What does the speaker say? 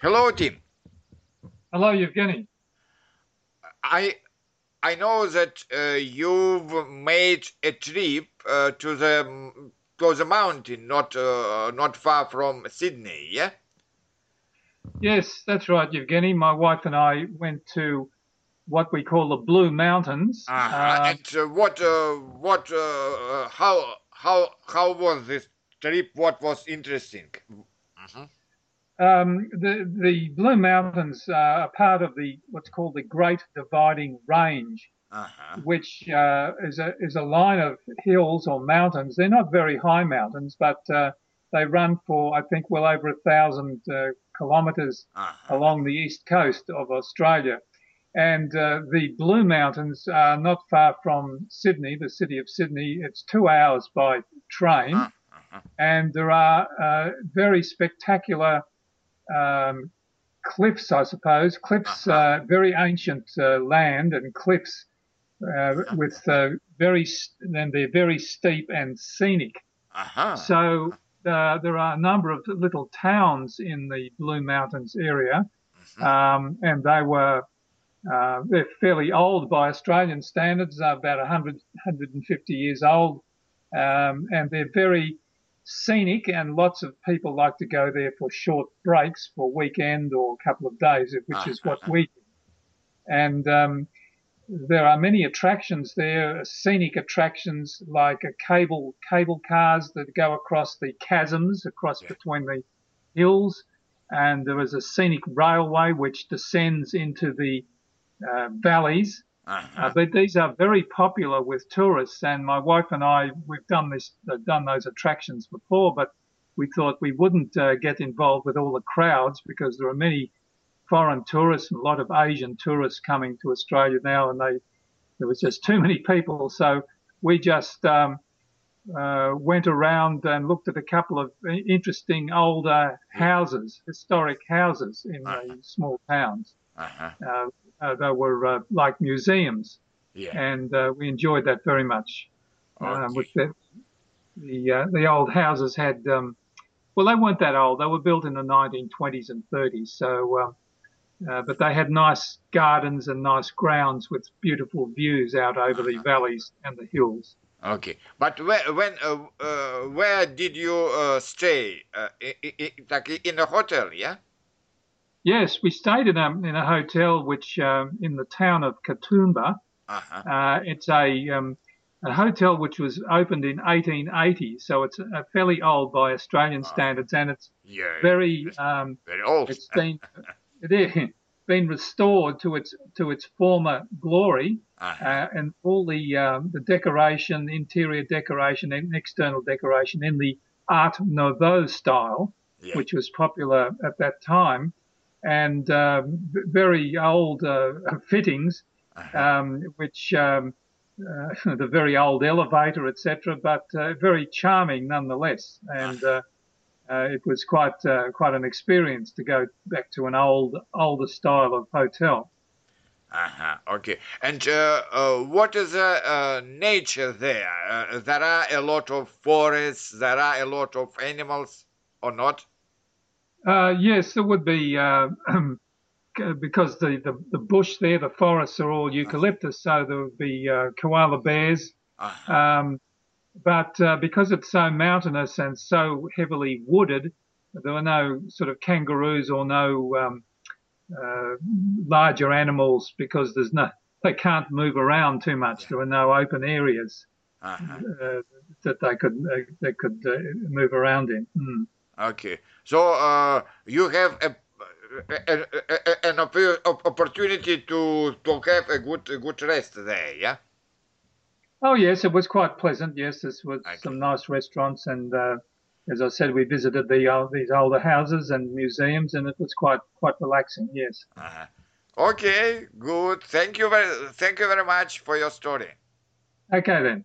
Hello, Tim. Hello, Evgeny. I I know that uh, you've made a trip uh, to the to the mountain, not uh, not far from Sydney. Yeah. Yes, that's right, Evgeny. My wife and I went to what we call the Blue Mountains. Uh-huh. Uh, and uh, what uh, what uh, how how how was this trip? What was interesting? Mhm. Um, the the Blue Mountains are part of the what's called the Great Dividing Range, Uh-huh. which uh, is a is a line of hills or mountains. They're not very high mountains, but uh, they run for I think well over a thousand uh, kilometres Uh-huh. along the east coast of Australia. And uh, the Blue Mountains are not far from Sydney, the city of Sydney. It's two hours by train, Uh-huh. and there are uh, very spectacular um, cliffs, I suppose, cliffs, uh, very ancient uh, land and cliffs uh, with uh, very, and they're very steep and scenic. Uh-huh. So uh, there are a number of little towns in the Blue Mountains area, um, and they were uh, they're fairly old by Australian standards, they're about 100, 150 years old, um, and they're very scenic, and lots of people like to go there for short breaks for weekend or a couple of days, which is what we do. And um, there are many attractions there, scenic attractions like a cable cable cars that go across the chasms across Yeah. between the hills, and there is a scenic railway which descends into the uh, valleys. Uh-huh. Uh, but these are very popular with tourists, and my wife and I we've done this uh, done those attractions before, but we thought we wouldn't uh, get involved with all the crowds because there are many foreign tourists and a lot of Asian tourists coming to Australia now, and they there was just too many people, so we just um, uh, went around and looked at a couple of interesting older houses, historic houses in the small towns. Uh-huh. Uh, they were uh, like museums, Yeah. and uh, we enjoyed that very much. Um, Okay. with the the, uh, the old houses had, um, well, they weren't that old. They were built in the 1920s and 30s. So, um, uh, but they had nice gardens and nice grounds with beautiful views out over the valleys and the hills. Okay, but where, when, uh, uh, where did you uh, stay? Uh, i i i like in a hotel, yeah? Yes, we stayed in a in a hotel which um, in the town of Katoomba. Uh-huh. Uh, it's a um, a hotel which was opened in 1880, so it's uh, fairly old by Australian standards, and it's Yeah. very um, very old. it's been it been restored to its to its former glory, Uh-huh. uh, and all the um, the decoration, interior decoration, and external decoration in the Art Nouveau style, yeah. which was popular at that time, and um, very old uh, fittings, Uh-huh. um, which um, uh, the very old elevator, etc., but uh, very charming nonetheless. And uh, uh, it was quite uh, quite an experience to go back to an old older style of hotel. Uh-huh. Okay. And uh, uh, what is the uh, nature there? Uh, there are a lot of forests. There are a lot of animals, or not? Uh, yes, there would be uh, because the, the, the bush there, the forests are all eucalyptus, so there would be uh, koala bears. Uh-huh. Um, but uh, because it's so mountainous and so heavily wooded, there were no sort of kangaroos or no um, uh, larger animals because there's no they can't move around too much. There were no open areas Uh-huh. uh, that they could uh, they could uh, move around in. Mm. Okay. So uh, you have a, a, a, an op- opportunity to to have a good a good rest there, yeah. Oh yes, it was quite pleasant. Yes, this was Okay. some nice restaurants, and uh, as I said, we visited the uh, these older houses and museums, and it was quite quite relaxing. Yes. Uh-huh. Okay, good. Thank you very thank you very much for your story. Okay then.